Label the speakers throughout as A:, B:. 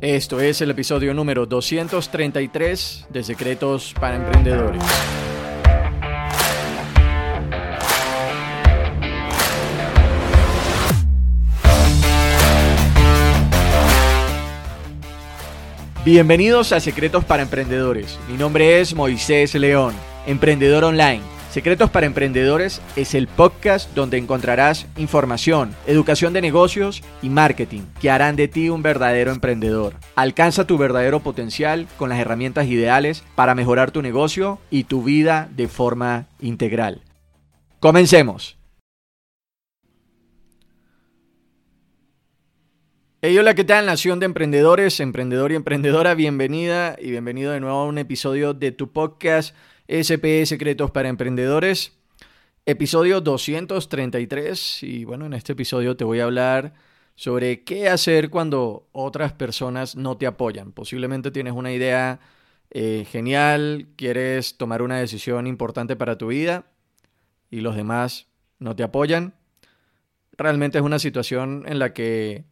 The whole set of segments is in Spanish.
A: Esto es el episodio número 233 de Secretos para Emprendedores. Bienvenidos a Secretos para Emprendedores. Mi nombre es Moisés León, emprendedor online Secretos para Emprendedores es el podcast donde encontrarás información, educación de negocios y marketing que harán de ti un verdadero emprendedor. Alcanza tu verdadero potencial con las herramientas ideales para mejorar tu negocio y tu vida de forma integral. Comencemos. Hey, hola, ¿qué tal, Nación de Emprendedores, Emprendedor y Emprendedora? Bienvenida y bienvenido de nuevo a un episodio de tu podcast SP Secretos para Emprendedores, episodio 233. Y bueno, en este episodio te voy a hablar sobre qué hacer cuando otras personas no te apoyan. Posiblemente tienes una idea eh, genial, quieres tomar una decisión importante para tu vida y los demás no te apoyan. Realmente es una situación en la que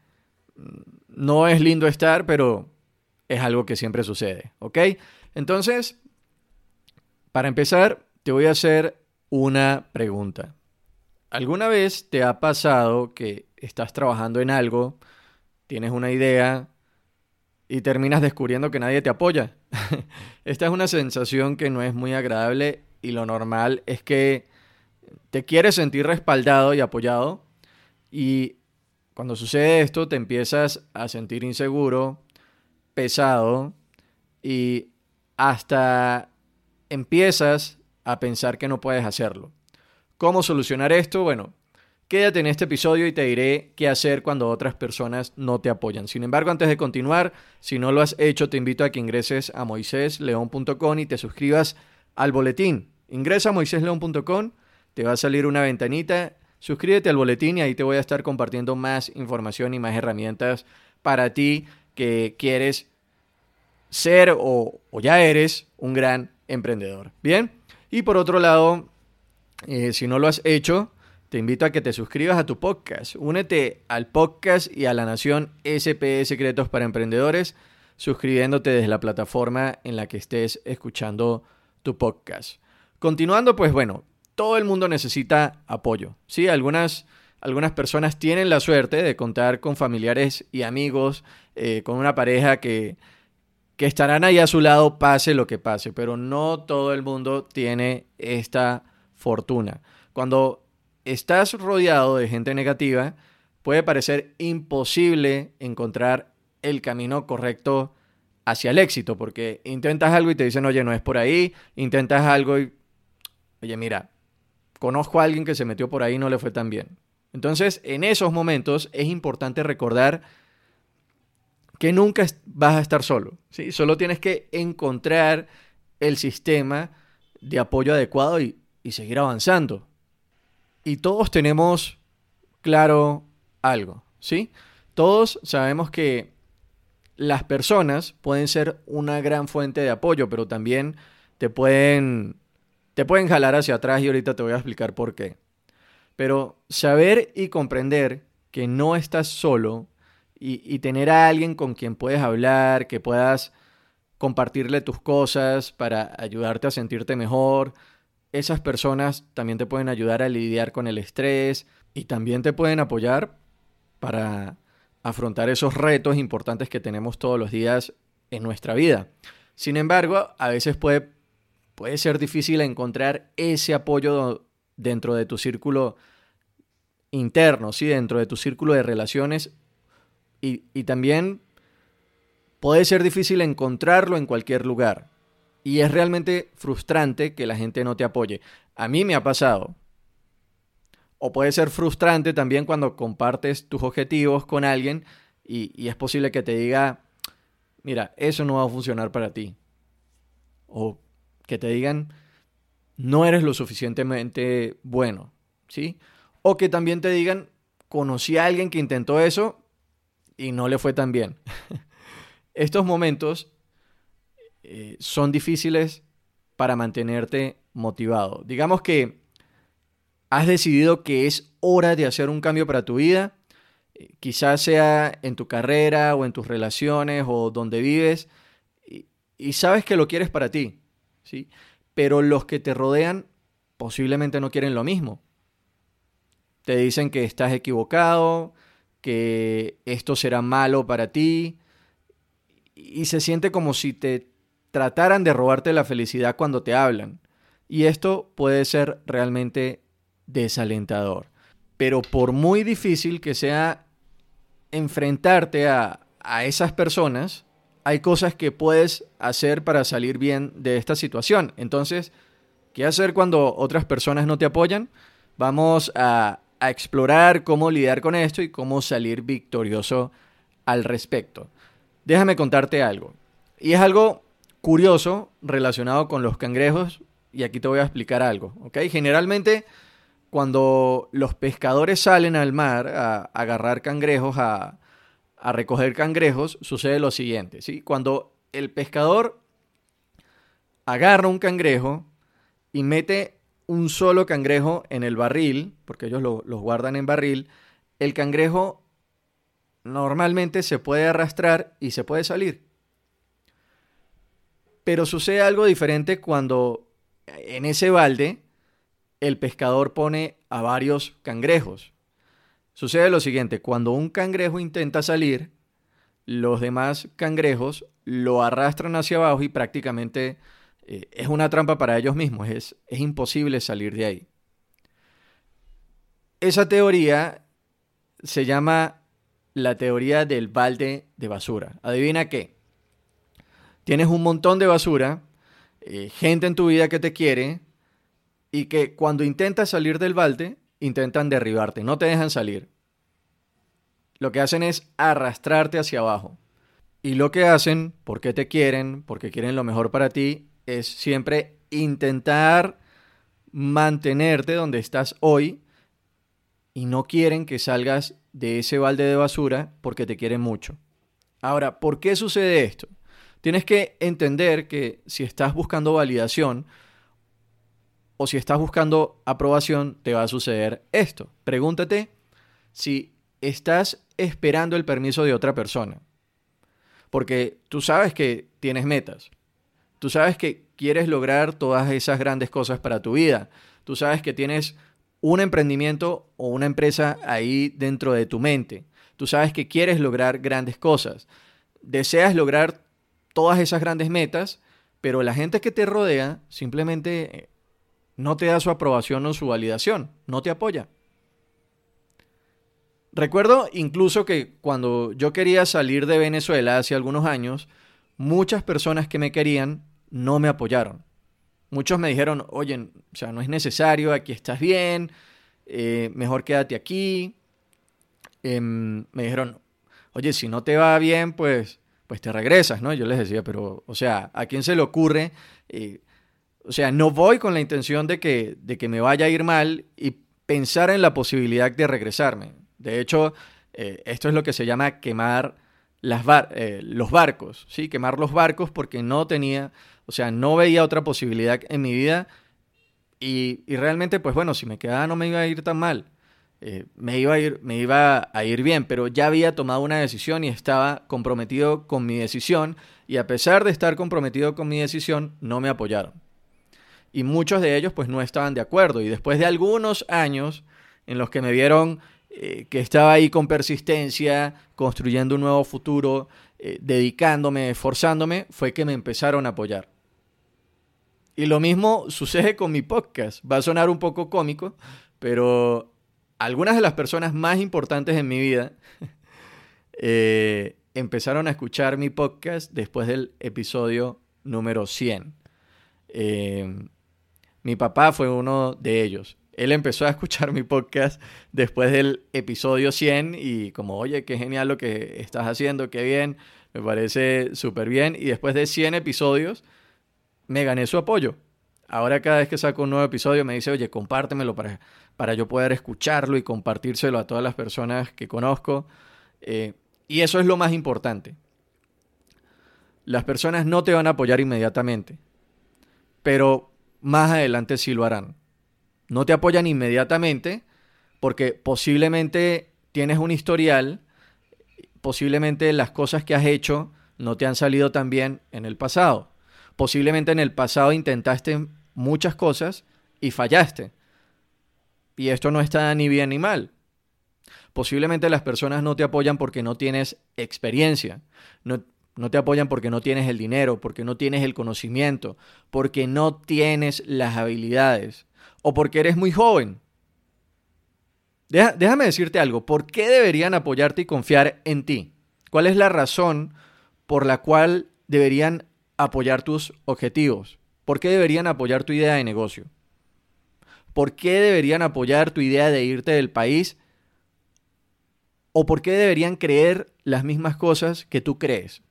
A: mm, no es lindo estar, pero es algo que siempre sucede, ¿ok? Entonces, para empezar, te voy a hacer una pregunta. ¿Alguna vez te ha pasado que estás trabajando en algo, tienes una idea y terminas descubriendo que nadie te apoya? Esta es una sensación que no es muy agradable y lo normal es que te quieres sentir respaldado y apoyado y cuando sucede esto te empiezas a sentir inseguro, pesado y hasta empiezas a pensar que no puedes hacerlo. ¿Cómo solucionar esto? Bueno, quédate en este episodio y te diré qué hacer cuando otras personas no te apoyan. Sin embargo, antes de continuar, si no lo has hecho, te invito a que ingreses a moisésleón.com y te suscribas al boletín. Ingresa a moisésleón.com, te va a salir una ventanita, suscríbete al boletín y ahí te voy a estar compartiendo más información y más herramientas para ti que quieres ser o, o ya eres un gran emprendedor. Bien, y por otro lado, eh, si no lo has hecho, te invito a que te suscribas a tu podcast. Únete al podcast y a la Nación SP Secretos para Emprendedores, suscribiéndote desde la plataforma en la que estés escuchando tu podcast. Continuando, pues bueno, todo el mundo necesita apoyo. Sí, algunas, algunas personas tienen la suerte de contar con familiares y amigos, eh, con una pareja que que estarán ahí a su lado pase lo que pase, pero no todo el mundo tiene esta fortuna. Cuando estás rodeado de gente negativa, puede parecer imposible encontrar el camino correcto hacia el éxito, porque intentas algo y te dicen, oye, no es por ahí, intentas algo y, oye, mira, conozco a alguien que se metió por ahí y no le fue tan bien. Entonces, en esos momentos es importante recordar que nunca vas a estar solo. ¿sí? Solo tienes que encontrar el sistema de apoyo adecuado y, seguir avanzando. Y todos tenemos claro algo, ¿sí? Todos sabemos que las personas pueden ser una gran fuente de apoyo, pero también te pueden, te pueden jalar hacia atrás y ahorita te voy a explicar por qué. Pero saber y comprender que no estás solo y, tener a alguien con quien puedes hablar, que puedas compartirle tus cosas para ayudarte a sentirte mejor. Esas personas también te pueden ayudar a lidiar con el estrés y también te pueden apoyar para afrontar esos retos importantes que tenemos todos los días en nuestra vida. Sin embargo, a veces puede, puede ser difícil encontrar ese apoyo dentro de tu círculo interno, ¿sí? dentro de tu círculo de relaciones y, también puede ser difícil encontrarlo en cualquier lugar. Y es realmente frustrante que la gente no te apoye. A mí me ha pasado. O puede ser frustrante también cuando compartes tus objetivos con alguien y, y, es posible que te diga, mira, eso no va a funcionar para ti. O que te digan, no eres lo suficientemente bueno. ¿Sí? O que también te digan, conocí a alguien que intentó eso y no le fue tan bien. Estos momentos eh, son difíciles para mantenerte motivado. Digamos que has decidido que es hora de hacer un cambio para tu vida quizás sea en tu carrera o en tus relaciones o donde vives, y, sabes que lo quieres para ti, ¿sí? Pero los que te rodean posiblemente no quieren lo mismo. Te dicen que estás equivocado, que esto será malo para ti, y se siente como si te trataran de robarte la felicidad cuando te hablan. Y esto puede ser realmente desalentador. Pero por muy difícil que sea enfrentarte a, esas personas, hay cosas que puedes hacer para salir bien de esta situación. Entonces, ¿qué hacer cuando otras personas no te apoyan? Vamos a, a explorar cómo lidiar con esto y cómo salir victorioso al respecto. Déjame contarte algo. Y es algo curioso relacionado con los cangrejos y aquí te voy a explicar algo, ¿ok? Generalmente cuando los pescadores salen al mar a, agarrar cangrejos, a, recoger cangrejos, sucede lo siguiente, ¿sí? Cuando el pescador agarra un cangrejo y mete un solo cangrejo en el barril, porque ellos los guardan en barril, el cangrejo normalmente se puede arrastrar y se puede salir. Pero sucede algo diferente cuando en ese balde el pescador pone a varios cangrejos. Sucede lo siguiente, cuando un cangrejo intenta salir, los demás cangrejos lo arrastran hacia abajo y prácticamente eh, es una trampa para ellos mismos, es, es imposible salir de ahí. Esa teoría se llama la teoría del balde de basura. Adivina qué. Tienes un montón de basura, eh, gente en tu vida que te quiere y que cuando intentas salir del balde, intentan derribarte, no te dejan salir. Lo que hacen es arrastrarte hacia abajo. Y lo que hacen, porque te quieren, porque quieren lo mejor para ti, es siempre intentar mantenerte donde estás hoy y no quieren que salgas de ese balde de basura porque te quieren mucho. Ahora, ¿por qué sucede esto? Tienes que entender que si estás buscando validación o si estás buscando aprobación, te va a suceder esto. Pregúntate si estás esperando el permiso de otra persona. Porque tú sabes que tienes metas. Tú sabes que quieres lograr todas esas grandes cosas para tu vida. Tú sabes que tienes un emprendimiento o una empresa ahí dentro de tu mente. Tú sabes que quieres lograr grandes cosas. Deseas lograr todas esas grandes metas, pero la gente que te rodea simplemente eh, no te da su aprobación o su validación, no te apoya. Recuerdo incluso que cuando yo quería salir de Venezuela hace algunos años, muchas personas que me querían no me apoyaron. Muchos me dijeron, oye, o sea, no es necesario, aquí estás bien, eh, mejor quédate aquí. Em, me dijeron, oye, si no te va bien, pues pues te regresas, ¿no? Yo les decía, pero, o sea, ¿a quién se le ocurre? O sea, no voy con la intención de que, de que me vaya a ir mal y pensar en la posibilidad de regresarme. De hecho, eh, esto es lo que se llama quemar las eh, los barcos, ¿sí? Quemar los barcos porque no tenía, o sea, no veía otra posibilidad en mi vida y, y realmente, pues bueno, si me quedaba no me iba a ir tan mal. Eh, me, iba a ir, me iba a ir bien, pero ya había tomado una decisión y estaba comprometido con mi decisión y a pesar de estar comprometido con mi decisión, no me apoyaron. Y muchos de ellos pues no estaban de acuerdo y después de algunos años en los que me vieron eh, que estaba ahí con persistencia, construyendo un nuevo futuro, eh, dedicándome, esforzándome, fue que me empezaron a apoyar. Y lo mismo sucede con mi podcast. Va a sonar un poco cómico, pero algunas de las personas más importantes en mi vida eh, empezaron a escuchar mi podcast después del episodio número 100. Eh, mi papá fue uno de ellos. Él empezó a escuchar mi podcast después del episodio 100 y como, oye, qué genial lo que estás haciendo, qué bien, me parece súper bien. Y después de 100 episodios, me gané su apoyo. Ahora cada vez que saco un nuevo episodio me dice, oye, compártemelo para, para yo poder escucharlo y compartírselo a todas las personas que conozco. Eh, y eso es lo más importante. Las personas no te van a apoyar inmediatamente, pero más adelante sí lo harán. No te apoyan inmediatamente porque posiblemente tienes un historial, posiblemente las cosas que has hecho no te han salido tan bien en el pasado. Posiblemente en el pasado intentaste muchas cosas y fallaste. Y esto no está ni bien ni mal. Posiblemente las personas no te apoyan porque no tienes experiencia, no, no, te apoyan porque no tienes el dinero, porque no tienes el conocimiento, porque no tienes las habilidades o porque eres muy joven. déjame decirte algo, ¿por qué deberían apoyarte y confiar en ti? ¿Cuál es la razón por la cual deberían apoyar tus objetivos? ¿Por qué deberían apoyar tu idea de negocio? ¿Por qué deberían apoyar tu idea de irte del país? ¿O por qué deberían creer las mismas cosas que tú crees?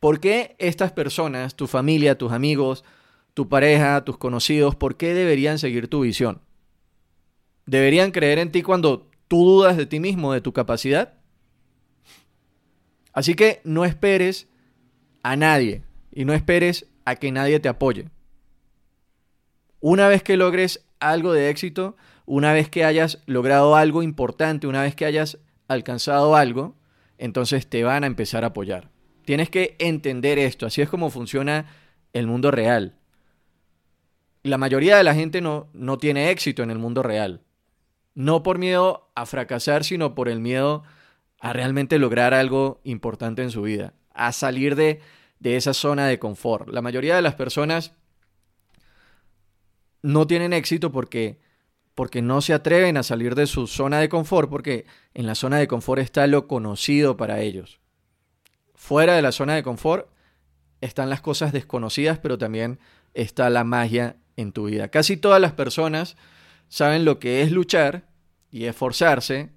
A: ¿Por qué estas personas, tu familia, tus amigos, tu pareja, tus conocidos, por qué deberían seguir tu visión? ¿Deberían creer en ti cuando tú dudas de ti mismo, de tu capacidad? Así que no esperes a nadie y no esperes a que nadie te apoye. Una vez que logres algo de éxito, una vez que hayas logrado algo importante, una vez que hayas alcanzado algo, entonces te van a empezar a apoyar. Tienes que entender esto, así es como funciona el mundo real. La mayoría de la gente no, no tiene éxito en el mundo real. No por miedo a fracasar, sino por el miedo a realmente lograr algo importante en su vida, a salir de, de esa zona de confort. La mayoría de las personas no tienen éxito porque, porque no se atreven a salir de su zona de confort, porque en la zona de confort está lo conocido para ellos. Fuera de la zona de confort están las cosas desconocidas, pero también está la magia en tu vida. Casi todas las personas saben lo que es luchar y esforzarse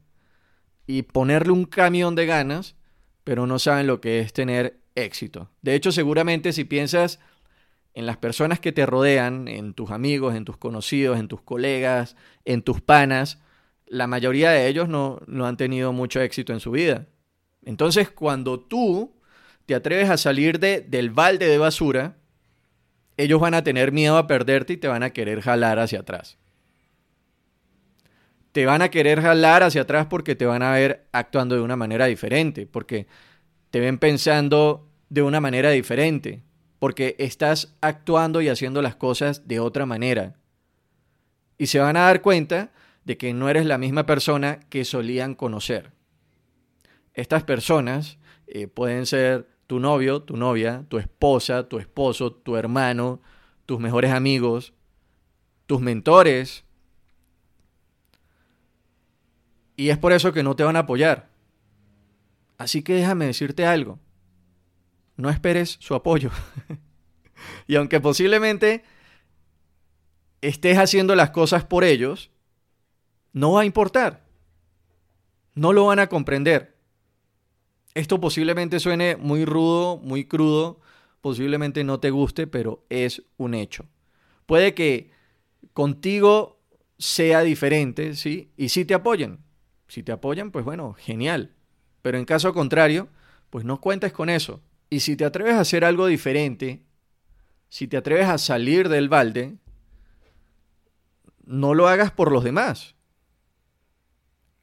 A: y ponerle un camión de ganas, pero no saben lo que es tener éxito. De hecho, seguramente si piensas en las personas que te rodean, en tus amigos, en tus conocidos, en tus colegas, en tus panas, la mayoría de ellos no, no han tenido mucho éxito en su vida. Entonces, cuando tú te atreves a salir de, del balde de basura, ellos van a tener miedo a perderte y te van a querer jalar hacia atrás te van a querer jalar hacia atrás porque te van a ver actuando de una manera diferente, porque te ven pensando de una manera diferente, porque estás actuando y haciendo las cosas de otra manera. Y se van a dar cuenta de que no eres la misma persona que solían conocer. Estas personas eh, pueden ser tu novio, tu novia, tu esposa, tu esposo, tu hermano, tus mejores amigos, tus mentores, Y es por eso que no te van a apoyar. Así que déjame decirte algo. No esperes su apoyo. y aunque posiblemente estés haciendo las cosas por ellos, no va a importar. No lo van a comprender. Esto posiblemente suene muy rudo, muy crudo, posiblemente no te guste, pero es un hecho. Puede que contigo sea diferente, ¿sí? Y sí te apoyen. Si te apoyan, pues bueno, genial. Pero en caso contrario, pues no cuentes con eso. Y si te atreves a hacer algo diferente, si te atreves a salir del balde, no lo hagas por los demás.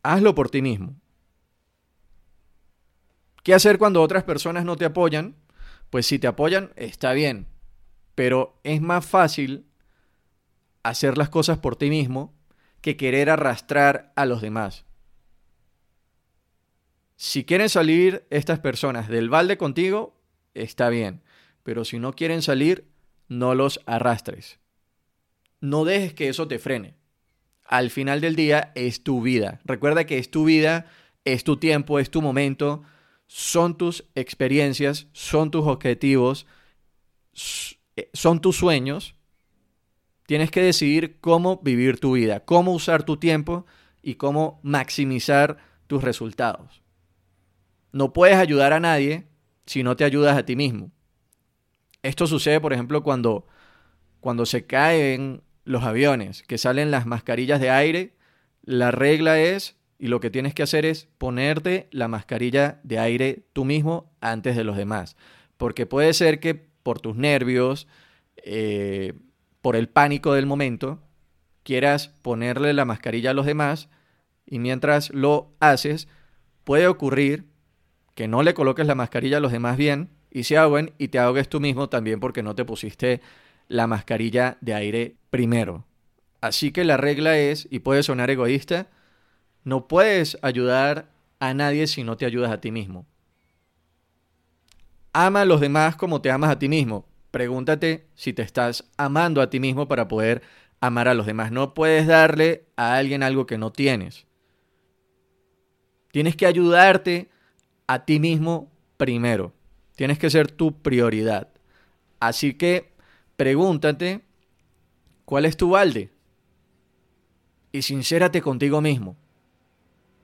A: Hazlo por ti mismo. ¿Qué hacer cuando otras personas no te apoyan? Pues si te apoyan, está bien. Pero es más fácil hacer las cosas por ti mismo que querer arrastrar a los demás. Si quieren salir estas personas del balde contigo, está bien. Pero si no quieren salir, no los arrastres. No dejes que eso te frene. Al final del día es tu vida. Recuerda que es tu vida, es tu tiempo, es tu momento, son tus experiencias, son tus objetivos, eh, son tus sueños. Tienes que decidir cómo vivir tu vida, cómo usar tu tiempo y cómo maximizar tus resultados. No puedes ayudar a nadie si no te ayudas a ti mismo. Esto sucede, por ejemplo, cuando, cuando se caen los aviones, que salen las mascarillas de aire. La regla es, y lo que tienes que hacer es ponerte la mascarilla de aire tú mismo antes de los demás. Porque puede ser que por tus nervios, eh, por el pánico del momento, quieras ponerle la mascarilla a los demás y mientras lo haces, puede ocurrir que no le coloques la mascarilla a los demás bien y se ahoguen y te ahogues tú mismo también porque no te pusiste la mascarilla de aire primero. Así que la regla es, y puede sonar egoísta, no puedes ayudar a nadie si no te ayudas a ti mismo. Ama a los demás como te amas a ti mismo. Pregúntate si te estás amando a ti mismo para poder amar a los demás. No puedes darle a alguien algo que no tienes. Tienes que ayudarte a ti mismo primero. Tienes que ser tu prioridad. Así que pregúntate, ¿cuál es tu balde? Y sincérate contigo mismo.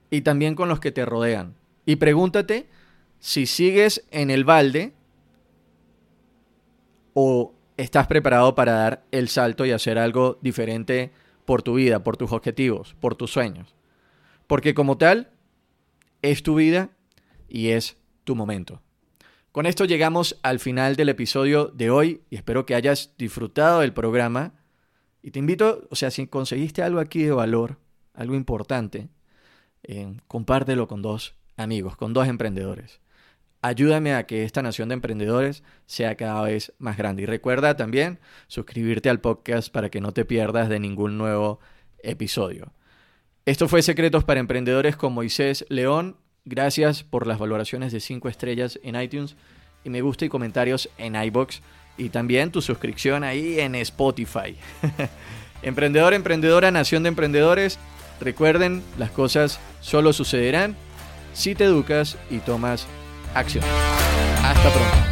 A: Y también con los que te rodean. Y pregúntate si sigues en el balde o estás preparado para dar el salto y hacer algo diferente por tu vida, por tus objetivos, por tus sueños. Porque como tal, es tu vida y es tu momento. Con esto llegamos al final del episodio de hoy y espero que hayas disfrutado del programa. Y te invito, o sea, si conseguiste algo aquí de valor, algo importante, eh, compártelo con dos amigos, con dos emprendedores. Ayúdame a que esta nación de emprendedores sea cada vez más grande. Y recuerda también suscribirte al podcast para que no te pierdas de ningún nuevo episodio. Esto fue Secretos para Emprendedores con Moisés León. Gracias por las valoraciones de 5 estrellas en iTunes y me gusta y comentarios en iBox y también tu suscripción ahí en Spotify. Emprendedor, emprendedora, nación de emprendedores. Recuerden, las cosas solo sucederán si te educas y tomas acción. Hasta pronto.